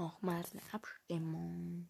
Nochmals eine Abstimmung.